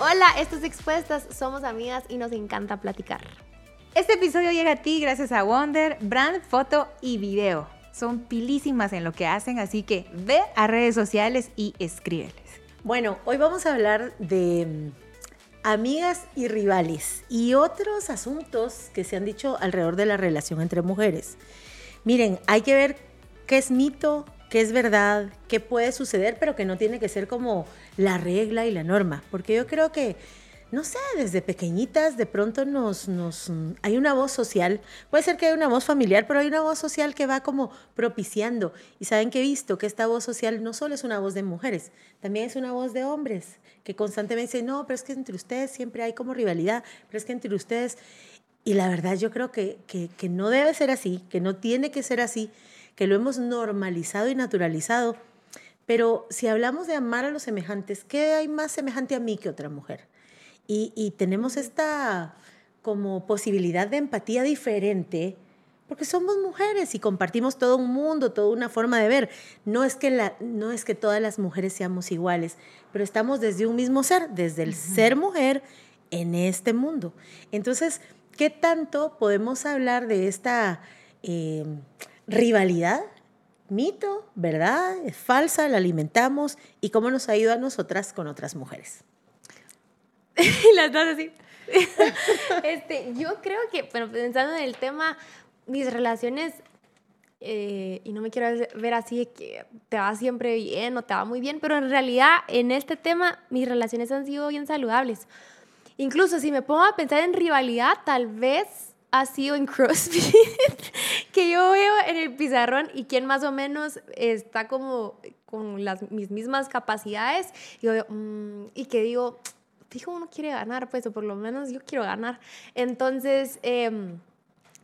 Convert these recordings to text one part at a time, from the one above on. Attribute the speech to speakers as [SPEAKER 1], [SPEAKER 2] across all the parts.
[SPEAKER 1] Hola, estos Expuestas, somos amigas y nos encanta platicar.
[SPEAKER 2] Este episodio llega a ti gracias a Wonder, brand, foto y video. Son pilísimas en lo que hacen, así que ve a redes sociales y escríbeles.
[SPEAKER 3] Bueno, hoy vamos a hablar de mm, amigas y rivales y otros asuntos que se han dicho alrededor de la relación entre mujeres. Miren, hay que ver qué es mito, qué es verdad, qué puede suceder, pero que no tiene que ser como la regla y la norma, porque yo creo que no sé, desde pequeñitas de pronto nos, nos, hay una voz social, puede ser que haya una voz familiar, pero hay una voz social que va como propiciando. Y saben que he visto que esta voz social no solo es una voz de mujeres, también es una voz de hombres, que constantemente dicen, no, pero es que entre ustedes siempre hay como rivalidad, pero es que entre ustedes... Y la verdad yo creo que, que, que no debe ser así, que no tiene que ser así, que lo hemos normalizado y naturalizado. Pero si hablamos de amar a los semejantes, ¿qué hay más semejante a mí que otra mujer? y, tenemos esta como posibilidad de empatía diferente porque somos mujeres y compartimos todo un mundo, toda una forma de ver. No es que, la, no es que todas las mujeres seamos iguales, pero estamos desde un mismo ser, desde el ser mujer en este mundo. Entonces, ¿qué tanto podemos hablar de esta eh, rivalidad? Mito, ¿verdad? Es falsa, la alimentamos y cómo nos ayuda a nosotras con otras mujeres.
[SPEAKER 1] y las dos así. este, yo creo que, bueno, pensando en el tema, mis relaciones, eh, y no me quiero ver así de que te va siempre bien o te va muy bien, pero en realidad en este tema mis relaciones han sido bien saludables. Incluso si me pongo a pensar en rivalidad, tal vez ha sido en CrossFit, que yo veo en el pizarrón y quien más o menos está como con las, mis mismas capacidades, yo mm, y que digo, dijo uno quiere ganar, pues, o por lo menos yo quiero ganar. Entonces, em,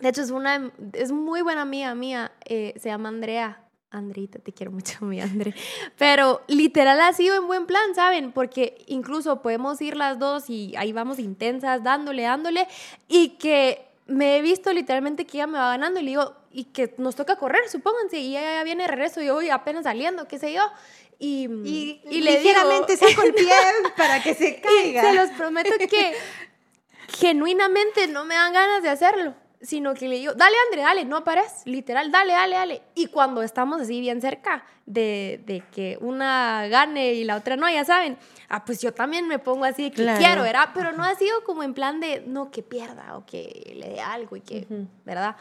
[SPEAKER 1] de hecho, es una, es muy buena amiga mía, eh, se llama Andrea. Andrita, te quiero mucho, mi André. Pero literal ha sido en buen plan, ¿saben? Porque incluso podemos ir las dos y ahí vamos intensas, dándole, dándole, y que me he visto literalmente que ella me va ganando y le digo, y que nos toca correr, supónganse, y ella ya viene de regreso y yo voy apenas saliendo, qué sé yo. Y,
[SPEAKER 2] y, y ligeramente saco el pie para que se caiga.
[SPEAKER 1] se los prometo que genuinamente no me dan ganas de hacerlo, sino que le digo, dale André, dale, no pares, literal, dale, dale, dale. Y cuando estamos así bien cerca de, de, que una gane y la otra no, ya saben, ah, pues yo también me pongo así de que quiero, ¿verdad? Pero no ha sido como en plan de, no, que pierda o que le dé algo y que, ¿verdad?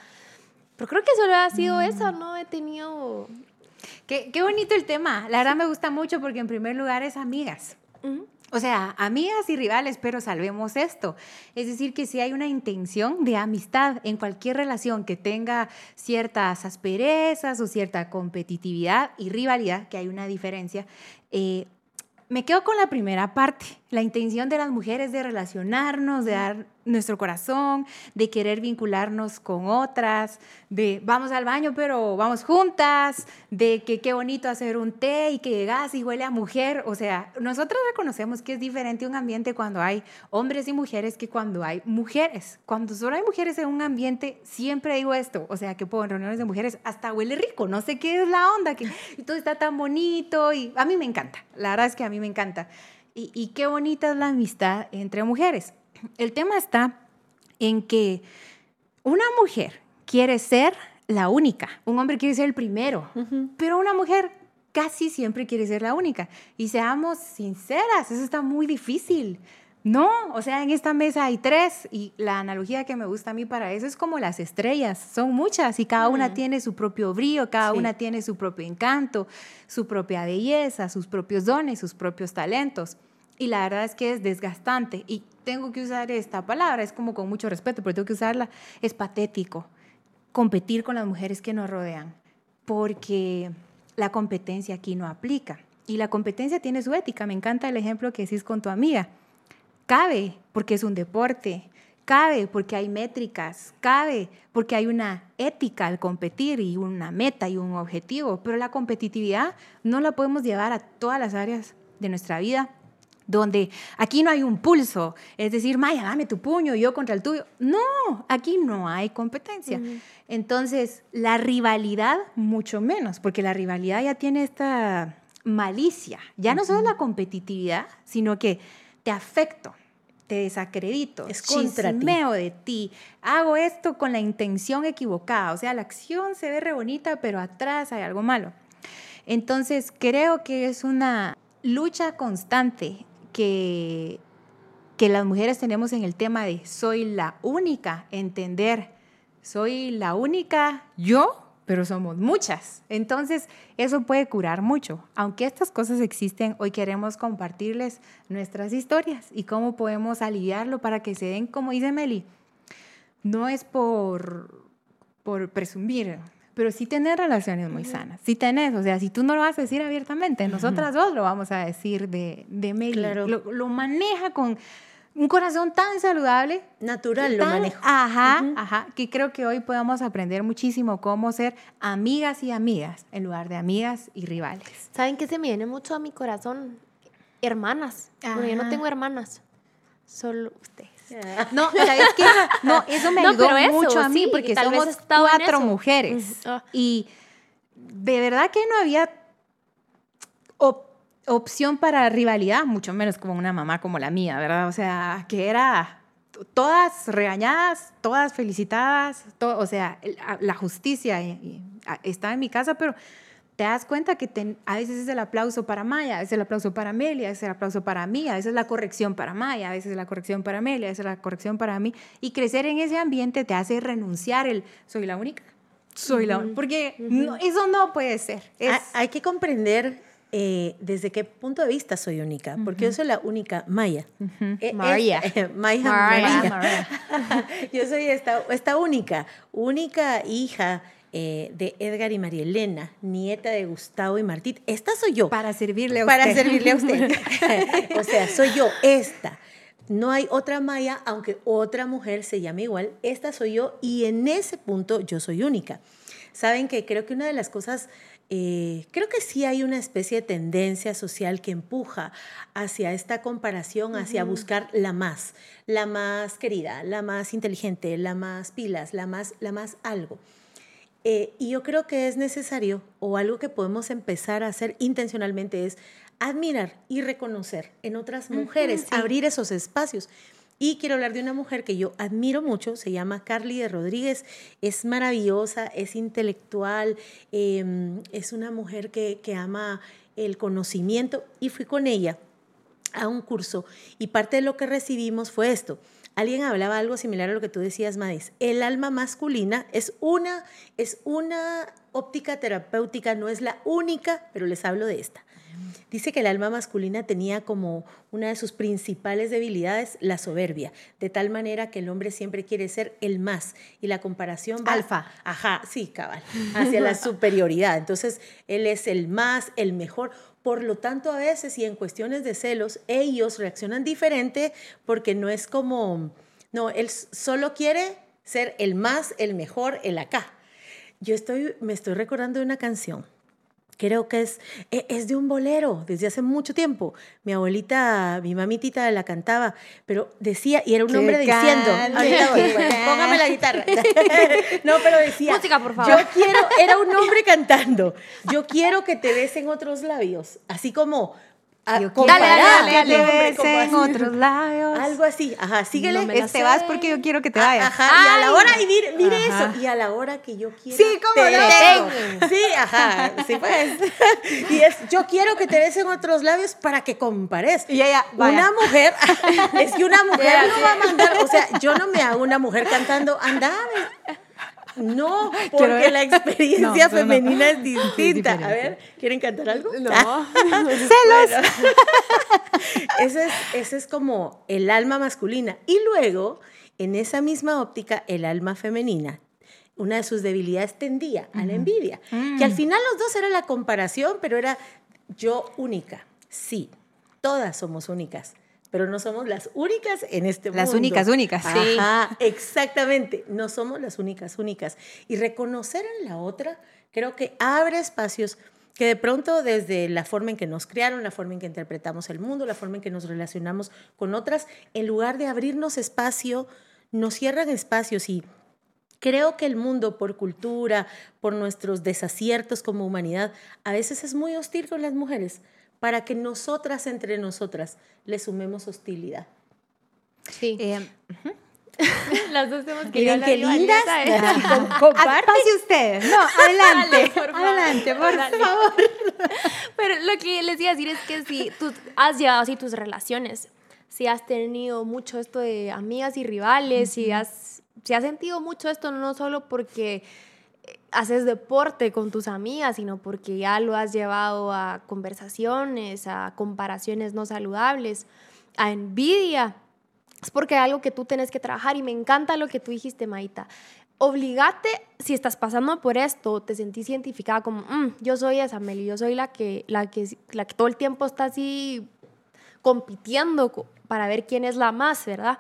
[SPEAKER 1] Pero creo que solo ha sido eso, no he tenido
[SPEAKER 2] Qué, qué, bonito el tema. La verdad me gusta mucho porque en primer lugar es amigas. O sea, amigas y rivales, pero salvemos esto. Es decir, que si hay una intención de amistad en cualquier relación que tenga ciertas asperezas o cierta competitividad y rivalidad, que hay una diferencia, eh, me quedo con la primera parte, la intención de las mujeres de relacionarnos, de dar nuestro corazón, de querer vincularnos con otras, de vamos al baño pero vamos juntas, de que qué bonito hacer un té y que llegas y huele a mujer. O sea, nosotros reconocemos que es diferente un ambiente cuando hay hombres y mujeres que cuando hay mujeres. Cuando solo hay mujeres en un ambiente, siempre digo esto, o sea, que puedo en reuniones de mujeres hasta huele rico, no sé qué es la onda, que todo está tan bonito y a mí me encanta, la verdad es que a mí me encanta. Y, y qué bonita es la amistad entre mujeres. El tema está en que una mujer quiere ser la única, un hombre quiere ser el primero, pero una mujer casi siempre quiere ser la única. Y seamos sinceras, eso está muy difícil. No, o sea, en esta mesa hay tres y la analogía que me gusta a mí para eso es como las estrellas, son muchas y cada una tiene su propio brillo, cada una tiene su propio encanto, su propia belleza, sus propios dones, sus propios talentos. Y la verdad es que es desgastante. Y tengo que usar esta palabra, es como con mucho respeto, pero tengo que usarla. Es patético competir con las mujeres que nos rodean, porque la competencia aquí no aplica. Y la competencia tiene su ética. Me encanta el ejemplo que decís con tu amiga. Cabe porque es un deporte, cabe porque hay métricas, cabe porque hay una ética al competir y una meta y un objetivo, pero la competitividad no la podemos llevar a todas las áreas de nuestra vida donde aquí no hay un pulso, es decir, Maya, dame tu puño, yo contra el tuyo. No, aquí no hay competencia. Entonces, la rivalidad, mucho menos, porque la rivalidad ya tiene esta malicia, ya no solo la competitividad, sino que te afecto, te desacredito,
[SPEAKER 3] Es contra ti.
[SPEAKER 2] chismeo de ti, hago esto con la intención equivocada, o sea, la acción se ve re bonita, pero atrás hay algo malo. Entonces, creo que es una lucha constante que, que las mujeres tenemos en el tema de soy la única, entender, soy la única yo, pero somos muchas. Entonces, eso puede curar mucho. Aunque estas cosas existen, hoy queremos compartirles nuestras historias y cómo podemos aliviarlo para que se den, como dice Meli, no es por, por presumir, pero sí tener relaciones muy sanas. Sí tenés, o sea, si tú no lo vas a decir abiertamente, nosotras dos lo vamos a decir de, de Meli.
[SPEAKER 3] Claro.
[SPEAKER 2] Lo, lo maneja con un corazón tan saludable.
[SPEAKER 3] Natural lo
[SPEAKER 2] tan-
[SPEAKER 3] manejo.
[SPEAKER 2] Ajá,
[SPEAKER 3] Ujú.
[SPEAKER 2] ajá, que creo que hoy podamos aprender muchísimo cómo ser amigas y amigas en lugar de amigas y rivales.
[SPEAKER 1] ¿Saben qué se me viene mucho a mi corazón? Hermanas. Bueno, yo no tengo hermanas. Solo ustedes.
[SPEAKER 2] No, ¿sabes qué? No, eso me
[SPEAKER 1] No,
[SPEAKER 2] ayudó
[SPEAKER 1] eso,
[SPEAKER 2] mucho a mí
[SPEAKER 1] sí,
[SPEAKER 2] porque somos cuatro mujeres.
[SPEAKER 1] Ujú. Ah.
[SPEAKER 2] Y de verdad que no había op- opción para rivalidad, mucho menos como una mamá como la mía, ¿verdad? O sea, que era todas regañadas, todas felicitadas, to- o sea, el- a- la justicia está en mi casa, pero te das cuenta que ten- a veces es el aplauso para Maya, a veces el aplauso para Amelia, a veces el aplauso para mí, a veces la corrección para Maya, a veces la corrección para Amelia, a veces la corrección para mí. Y crecer en ese ambiente te hace renunciar el soy la única, soy la única, porque no- eso no puede ser. Es,
[SPEAKER 3] Ha- Hay que comprender eh, desde qué punto de vista soy única, porque yo soy la única Maya. Eh, es-
[SPEAKER 2] María.
[SPEAKER 3] Maya,
[SPEAKER 1] María.
[SPEAKER 3] María. yo soy esta, esta única, única hija eh, de Edgar y María Elena, nieta de Gustavo y Martí. Esta soy yo.
[SPEAKER 2] para servirle a
[SPEAKER 3] para
[SPEAKER 2] usted.
[SPEAKER 3] servirle a usted. o sea, soy yo, esta. No hay otra Maya, aunque otra mujer se llame igual. Esta soy yo y en ese punto yo soy única. Saben que creo que una de las cosas, eh, creo que sí hay una especie de tendencia social que empuja hacia esta comparación, hacia buscar la más, la más querida, la más inteligente, la más pilas, la más, la más algo. Eh, y yo creo que es necesario, o algo que podemos empezar a hacer intencionalmente, es admirar y reconocer en otras mujeres, abrir esos espacios. Y quiero hablar de una mujer que yo admiro mucho, se llama Carly de Rodríguez, es maravillosa, es intelectual, eh, es una mujer que, que ama el conocimiento y fui con ella a un curso y parte de lo que recibimos fue esto. Alguien hablaba algo similar a lo que tú decías, Madis. El alma masculina es una, es una óptica terapéutica, no es la única, pero les hablo de esta. Dice que el alma masculina tenía como una de sus principales debilidades la soberbia, de tal manera que el hombre siempre quiere ser el más y la comparación va
[SPEAKER 2] Alfa.
[SPEAKER 3] Ajá, sí, cabal, hacia la superioridad. Entonces, él es el más, el mejor. Por lo tanto, a veces y en cuestiones de celos, ellos reaccionan diferente porque no es como, no, él solo quiere ser el más, el mejor, el acá. Yo estoy, me estoy recordando de una canción. Creo que es, e- es de un bolero desde hace mucho tiempo. Mi abuelita, mi mamitita la cantaba, pero decía, y era un hombre diciendo, ahorita voy, póngame la guitarra. no, pero decía,
[SPEAKER 1] Música, por favor.
[SPEAKER 3] Yo quiero, era un hombre cantando, yo quiero que te besen otros labios, así como a-
[SPEAKER 2] Yo quiero
[SPEAKER 3] comparar
[SPEAKER 1] dale,
[SPEAKER 3] al
[SPEAKER 1] dale,
[SPEAKER 3] hombre como
[SPEAKER 2] en otros labios.
[SPEAKER 3] Algo así, ajá, síguele.
[SPEAKER 1] No la
[SPEAKER 2] Este vas porque yo quiero que te
[SPEAKER 3] Ah,
[SPEAKER 2] vayas.
[SPEAKER 3] Ajá, y a la hora, y mire, eso, y a la hora que yo quiero.
[SPEAKER 2] Sí, ¿cómo
[SPEAKER 3] te
[SPEAKER 2] no?
[SPEAKER 3] Sí, ajá, sí pues. Y es, yo quiero que te besen otros labios para que compares.
[SPEAKER 2] Y ella, vaya.
[SPEAKER 3] Una mujer, es que una mujer no va a mandar, o sea, yo no me hago una mujer cantando, anda, ve". No, porque la experiencia
[SPEAKER 2] No, pero no.
[SPEAKER 3] femenina es distinta. a ver, ¿quieren cantar algo?
[SPEAKER 1] No.
[SPEAKER 2] Celos.
[SPEAKER 3] Ese es, ese es como el alma masculina. Y luego, en esa misma óptica, el alma femenina, una de sus debilidades tendía a la envidia. Que al final los dos era la comparación, pero era yo única. Sí, todas somos únicas, pero no somos las únicas en este mundo.
[SPEAKER 2] Las únicas únicas.
[SPEAKER 1] Sí.
[SPEAKER 3] Ajá, exactamente. No somos las únicas únicas. Y reconocer en la otra, creo que abre espacios que de pronto desde la forma en que nos criaron, la forma en que interpretamos el mundo, la forma en que nos relacionamos con otras, en lugar de abrirnos espacio, nos cierran espacios y creo que el mundo por cultura, por nuestros desaciertos como humanidad, a veces es muy hostil con las mujeres para que nosotras entre nosotras le sumemos hostilidad.
[SPEAKER 1] Sí.
[SPEAKER 2] Eh,
[SPEAKER 1] Las dos tenemos que
[SPEAKER 3] Miren qué lindas.
[SPEAKER 1] ¿eh?
[SPEAKER 3] Com- comparte.
[SPEAKER 2] pase ustedes. No, adelante.
[SPEAKER 1] Dale, por favor.
[SPEAKER 2] adelante, por
[SPEAKER 1] Dale.
[SPEAKER 2] favor.
[SPEAKER 1] Pero lo que les iba a decir es que si tú has llevado así tus relaciones, si has tenido mucho esto de amigas y rivales, si, has, si has sentido mucho esto no solo porque haces deporte con tus amigas, sino porque ya lo has llevado a conversaciones, a comparaciones no saludables, a envidia, es porque hay algo que tú tienes que trabajar y me encanta lo que tú dijiste, Maita. Obligate, si estás pasando por esto, te sentís identificada como, "Mm, yo soy esa Meli, yo soy la que, la, que, la que todo el tiempo está así compitiendo co- para ver quién es la más, ¿verdad?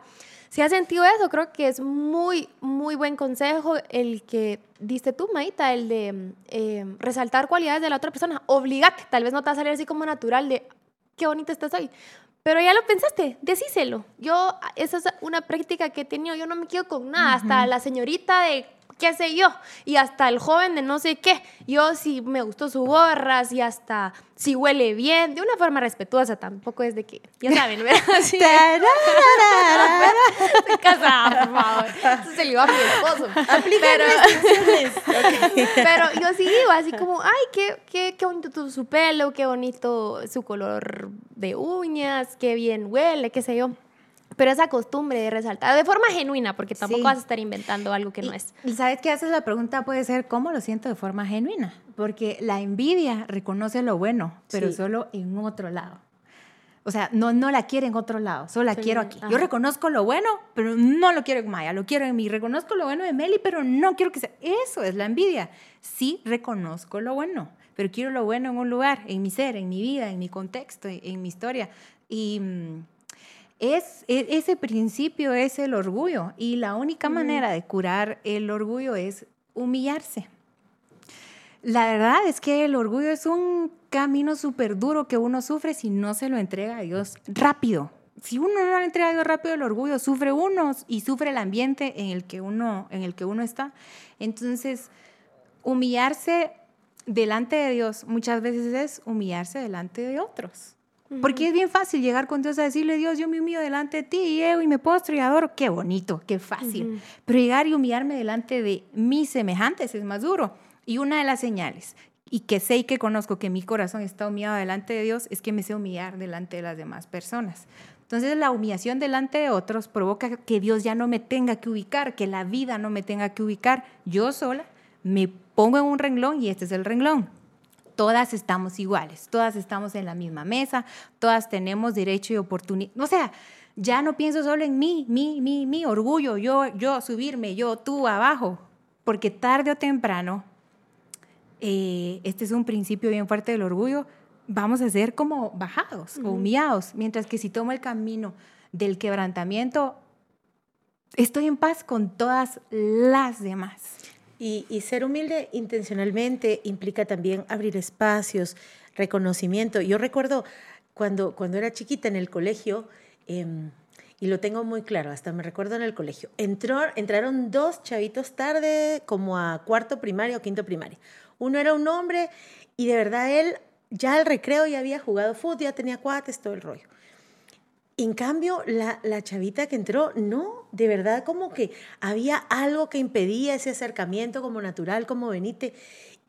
[SPEAKER 1] Si has sentido eso, creo que es muy, muy buen consejo el que diste tú, Maita, el de eh, resaltar cualidades de la otra persona. Obligate, tal vez no te va a salir así como natural de, qué bonita estás hoy. Pero ya lo pensaste, decíselo. Yo, esa es una práctica que he tenido, yo no me quedo con nada, hasta la señorita de qué sé yo, y hasta el joven de no sé qué. Yo si me gustó su gorra, si hasta si huele bien, de una forma respetuosa, tampoco es de que, ya saben, ¿verdad? De- Estoy casada, por favor. Eso se lo iba a mi esposo. Pero, pero yo sí digo, así como, ay, qué, qué, qué bonito tu- su pelo, qué bonito su color de uñas, qué bien huele, qué sé yo. Pero esa costumbre de resaltar de forma genuina, porque tampoco
[SPEAKER 2] Sí.
[SPEAKER 1] vas a estar inventando algo que no es.
[SPEAKER 2] Y sabes que haces la pregunta puede ser cómo lo siento de forma genuina, porque la envidia reconoce lo bueno, pero
[SPEAKER 3] Sí.
[SPEAKER 2] solo en otro lado. O sea, no, no la quiere en otro lado, solo la quiero aquí.
[SPEAKER 1] ajá.
[SPEAKER 2] Yo reconozco lo bueno, pero no lo quiero en Maya, lo quiero en mí. Reconozco lo bueno de Meli, pero no quiero que sea. Eso es la envidia. Sí, reconozco lo bueno, pero quiero lo bueno en un lugar, en mi ser, en mi vida, en mi contexto, en, en mi historia. Y es, e- ese principio es el orgullo. Y la única manera de curar el orgullo es humillarse. La verdad es que el orgullo es un camino súper duro que uno sufre si no se lo entrega a Dios rápido. Si uno no le entrega a Dios rápido el orgullo, sufre uno y sufre el ambiente en el que uno, en el que uno está. Entonces, humillarse delante de Dios muchas veces es humillarse delante de otros. Porque es bien fácil llegar con Dios a decirle, Dios, yo me humillo delante de ti y llego y me postro y adoro. Qué bonito, qué fácil.
[SPEAKER 1] Ujú.
[SPEAKER 2] Pero llegar y humillarme delante de mis semejantes es más duro. Y una de las señales, y que sé y que conozco que mi corazón está humillado delante de Dios, es que me sé humillar delante de las demás personas. Entonces la humillación delante de otros provoca que Dios ya no me tenga que ubicar, que la vida no me tenga que ubicar. Yo sola me pongo en un renglón y este es el renglón. Todas estamos iguales, todas estamos en la misma mesa, todas tenemos derecho y oportunidad. O sea, ya no pienso solo en mí, mi, mi, mi orgullo, yo, yo subirme, yo, tú abajo, porque tarde o temprano, eh, este es un principio bien fuerte del orgullo, vamos a ser como bajados o humillados, mientras que si tomo el camino del quebrantamiento, estoy en paz con todas las demás.
[SPEAKER 3] Y, ser humilde intencionalmente implica también abrir espacios, reconocimiento. Yo recuerdo cuando, cuando era chiquita en el colegio, em, y lo tengo muy claro, hasta me recuerdo en el colegio, entraron dos chavitos tarde, como a cuarto primario o quinto primario. Uno era un hombre y de verdad él ya al recreo ya había jugado fútbol, ya tenía cuates, todo el rollo. En cambio, la, la chavita que entró, no, de verdad como que había algo que impedía ese acercamiento como natural, como Benite.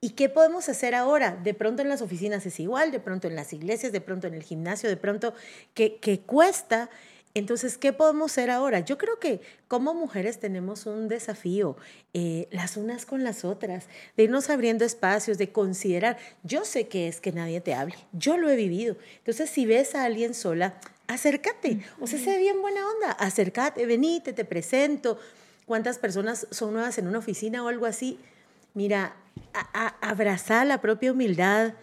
[SPEAKER 3] ¿Y qué podemos hacer ahora? De pronto en las oficinas es igual, de pronto en las iglesias, de pronto en el gimnasio, de pronto que, que cuesta. Entonces, ¿qué podemos hacer ahora? Yo creo que como mujeres tenemos un desafío, eh, las unas con las otras, de irnos abriendo espacios, de considerar, yo sé que es que nadie te hable, yo lo he vivido. Entonces, si ves a alguien sola, acércate, o sea, sé bien buena onda, acércate, venite, te presento. ¿Cuántas personas son nuevas en una oficina o algo así? Mira, a, a, abrazar la propia humildad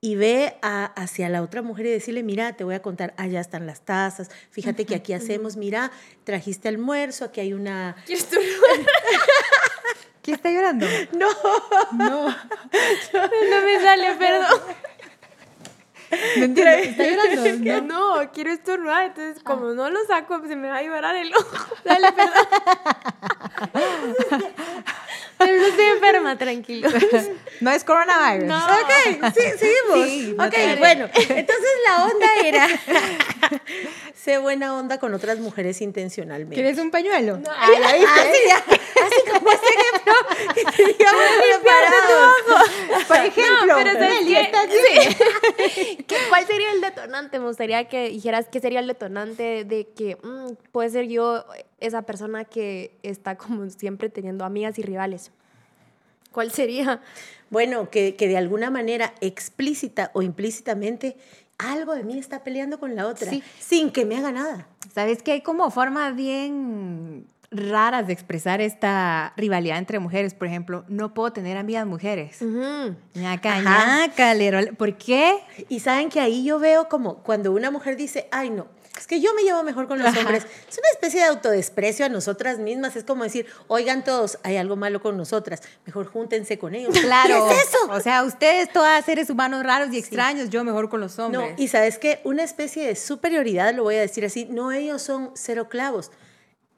[SPEAKER 3] y ve a, hacia la otra mujer y decirle, mira, te voy a contar, allá están las tazas, fíjate que aquí hacemos, mira, trajiste almuerzo, aquí hay una...
[SPEAKER 1] ¿Quieres tu
[SPEAKER 2] ¿Quién está llorando?
[SPEAKER 3] No,
[SPEAKER 2] No.
[SPEAKER 1] No me sale, perdón.
[SPEAKER 2] No entiendo. ¿Está llorando? No.
[SPEAKER 1] no, quiero estornudar, entonces como no lo saco, se me va a llorar el ojo. Dale, perdón. Pero no estoy enferma, tranquilo.
[SPEAKER 2] no es coronavirus.
[SPEAKER 1] No.
[SPEAKER 3] Ok, sí, seguimos.
[SPEAKER 2] Sí, no
[SPEAKER 3] ok, bueno, entonces la onda era sé buena onda con otras mujeres intencionalmente.
[SPEAKER 2] ¿Quieres un pañuelo?
[SPEAKER 3] Ah, ¿ya viste? Así, ya, así como ese ejemplo que teníamos preparado.
[SPEAKER 2] Por ejemplo,
[SPEAKER 1] pero.
[SPEAKER 2] ¿estás bien?
[SPEAKER 1] ¿Qué- ¿Cuál sería el detonante? Me gustaría que dijeras qué sería el detonante de que mm, puede ser yo esa persona que está como siempre teniendo amigas y rivales. ¿Cuál sería?
[SPEAKER 3] Bueno, que, que de alguna manera explícita o implícitamente algo de mí está peleando con la otra
[SPEAKER 2] Sí.
[SPEAKER 3] sin que me haga nada.
[SPEAKER 2] Sabes que hay como formas bien raras de expresar esta rivalidad entre mujeres. Por ejemplo, no puedo tener amigas mujeres. Ñaca, ñaca, lero- ¿Por qué?
[SPEAKER 3] Y saben que ahí yo veo como cuando una mujer dice, ay no, es que yo me llevo mejor con los
[SPEAKER 2] Ajá.
[SPEAKER 3] hombres. Es una especie de autodesprecio a nosotras mismas. Es como decir, oigan todos, hay algo malo con nosotras, mejor júntense con ellos.
[SPEAKER 2] Claro.
[SPEAKER 3] ¿Qué es eso?
[SPEAKER 2] O sea, ustedes todas seres humanos raros y extraños, yo mejor con los
[SPEAKER 3] No,
[SPEAKER 2] hombres.
[SPEAKER 3] y sabes que una especie de superioridad, lo voy a decir así, no ellos son cero clavos.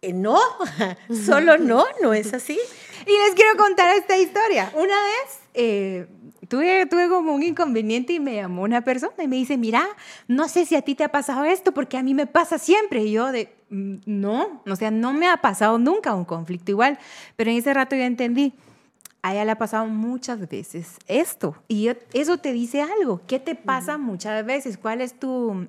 [SPEAKER 3] Eh, no, solo no, no es así.
[SPEAKER 2] Y les quiero contar esta historia. Una vez eh, tuve, tuve como un inconveniente y me llamó una persona y me dice, mira, no sé si a ti te ha pasado esto porque a mí me pasa siempre. Y yo de, "Mm, no, o sea, no me ha pasado nunca un conflicto igual. Pero en ese rato yo entendí, a ella le ha pasado muchas veces esto. Y yo- eso te dice algo. ¿Qué te pasa muchas veces? ¿Cuál es tu...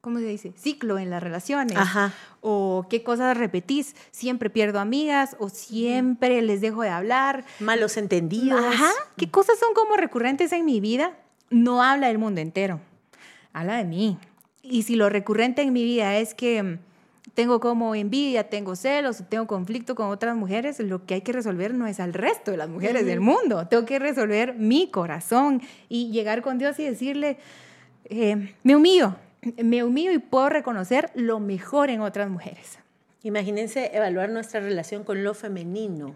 [SPEAKER 2] ¿Cómo se dice? Ciclo en las relaciones.
[SPEAKER 3] Ajá.
[SPEAKER 2] O qué cosas repetís. Siempre pierdo amigas o siempre les dejo de hablar.
[SPEAKER 3] Malos entendidos.
[SPEAKER 2] Ajá. ¿Qué cosas son como recurrentes en mi vida? No habla del mundo entero. Habla de mí. Y si lo recurrente en mi vida es que mm, tengo como envidia, tengo celos, tengo conflicto con otras mujeres, lo que hay que resolver no es al resto de las mujeres del mundo. Tengo que resolver mi corazón y llegar con Dios y decirle, eh, me humillo, me humillo y puedo reconocer lo mejor en otras mujeres.
[SPEAKER 3] Imagínense evaluar nuestra relación con lo femenino.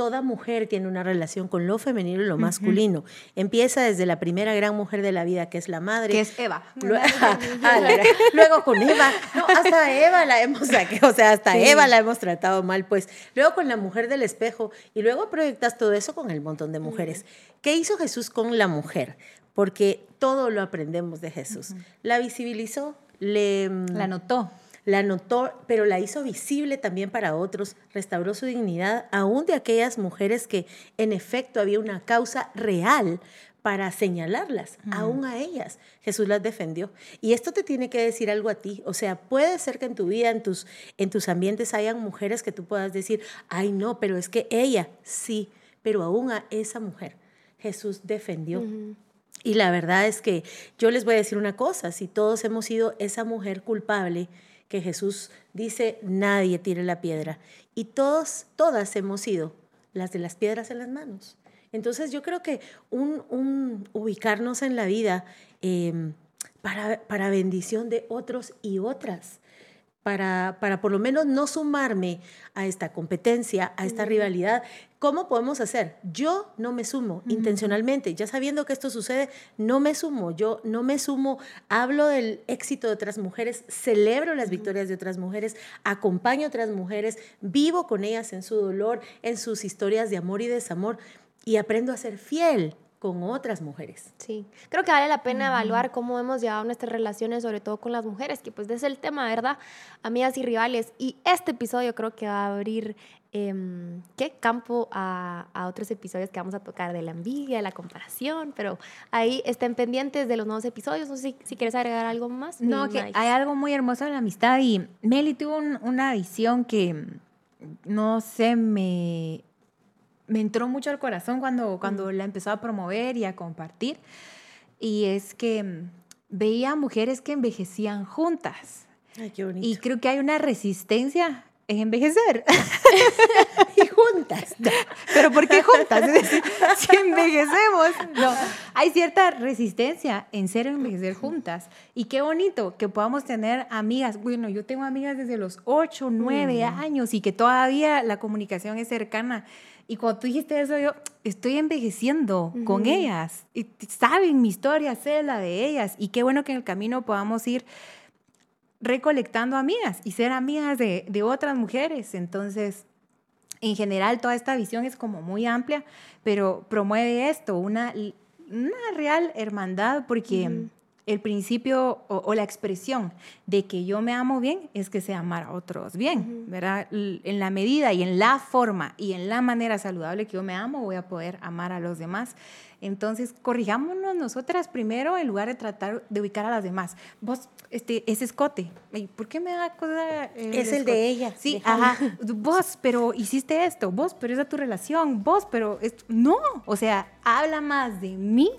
[SPEAKER 3] Toda mujer tiene una relación con lo femenino y lo masculino. Empieza desde la primera gran mujer de la vida, que es la madre.
[SPEAKER 2] Que es Eva.
[SPEAKER 3] Luego, Ah, la- luego con Eva, no, hasta Eva la hemos o sea, hasta
[SPEAKER 2] Sí.
[SPEAKER 3] Eva la hemos tratado mal, pues. Luego con la mujer del espejo y luego proyectas todo eso con el montón de mujeres. ¿Qué hizo Jesús con la mujer? Porque todo lo aprendemos de Jesús. La visibilizó, le
[SPEAKER 2] La notó.
[SPEAKER 3] La notó, pero la hizo visible también para otros, restauró su dignidad, aún de aquellas mujeres que en efecto había una causa real para señalarlas, aún a ellas. Jesús las defendió. Y esto te tiene que decir algo a ti. O sea, puede ser que en tu vida, en tus, en tus ambientes, hayan mujeres que tú puedas decir, ay no, pero es que ella sí, pero aún a esa mujer Jesús defendió. Y la verdad es que yo les voy a decir una cosa, si todos hemos sido esa mujer culpable que Jesús dice, nadie tire la piedra, y todos, todas hemos sido las de las piedras en las manos. Entonces yo creo que un, un ubicarnos en la vida eh, para, para bendición de otros y otras, para, para por lo menos no sumarme a esta competencia, a esta rivalidad. ¿Cómo podemos hacer? Yo no me sumo intencionalmente, ya sabiendo que esto sucede, no me sumo, yo no me sumo, hablo del éxito de otras mujeres, celebro las victorias de otras mujeres, acompaño a otras mujeres, vivo con ellas en su dolor, en sus historias de amor y desamor y aprendo a ser fiel con otras mujeres.
[SPEAKER 1] Sí, creo que vale la pena evaluar cómo hemos llevado nuestras relaciones, sobre todo con las mujeres, que pues es el tema, ¿verdad? Amigas y rivales. Y este episodio creo que va a abrir, em, ¿qué? Campo a, a otros episodios que vamos a tocar de la envidia, de la comparación, pero ahí estén pendientes de los nuevos episodios. No sé si, si quieres agregar algo más.
[SPEAKER 2] No, que
[SPEAKER 1] Nice.
[SPEAKER 2] hay algo muy hermoso en la amistad y Meli tuvo un- una visión que, mm, no sé, me, me entró mucho al corazón cuando, cuando la empezó a promover y a compartir. Y es que mm, veía mujeres que envejecían juntas.
[SPEAKER 3] Ay, qué bonito.
[SPEAKER 2] Y creo que hay una resistencia en envejecer.
[SPEAKER 3] Y juntas.
[SPEAKER 2] Pero ¿por qué juntas? Es decir, si envejecemos, no. Hay cierta resistencia en ser envejecer juntas. Y qué bonito que podamos tener amigas. Bueno, yo tengo amigas desde los 8, 9 años y que todavía la comunicación es cercana. Y cuando tú dijiste eso, yo estoy envejeciendo con ellas. Y saben mi historia, sé la de ellas. Y qué bueno que en el camino podamos ir recolectando amigas y ser amigas de, de otras mujeres. Entonces, en general toda esta visión es como muy amplia, pero promueve esto, una, una real hermandad, porque el principio o, la expresión de que yo me amo bien es que se amar a otros bien, ¿verdad? En la medida y en la forma y en la manera saludable que yo me amo, voy a poder amar a los demás. Entonces, corrijámonos nosotras primero en lugar de tratar de ubicar a las demás. Vos, este, ese escote, ¿por qué me da cosa?
[SPEAKER 3] Es el, de ella.
[SPEAKER 2] Sí, ajá. Vos, pero hiciste esto. Vos, pero esa tu relación. Vos, pero no. O sea, habla más de mí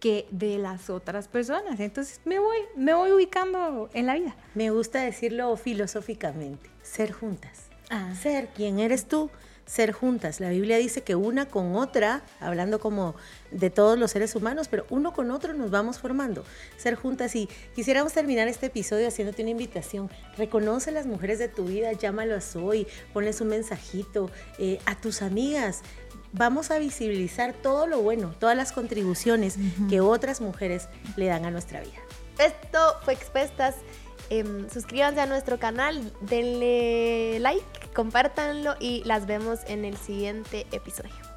[SPEAKER 2] que de las otras personas. Entonces me voy, me voy ubicando en la vida.
[SPEAKER 3] Me gusta decirlo filosóficamente, ser juntas. Ah. Ser quien eres tú, ser juntas. La Biblia dice que una con otra, hablando como de todos los seres humanos, pero uno con otro nos vamos formando, ser juntas. Y quisiéramos terminar este episodio haciéndote una invitación. Reconoce a las mujeres de tu vida, llámalas hoy, ponles un mensajito eh, a tus amigas vamos a visibilizar todo lo bueno, todas las contribuciones que otras mujeres le dan a nuestra vida.
[SPEAKER 1] Esto fue Expuestas. Em, suscríbanse a nuestro canal, denle like, compártanlo y las vemos en el siguiente episodio.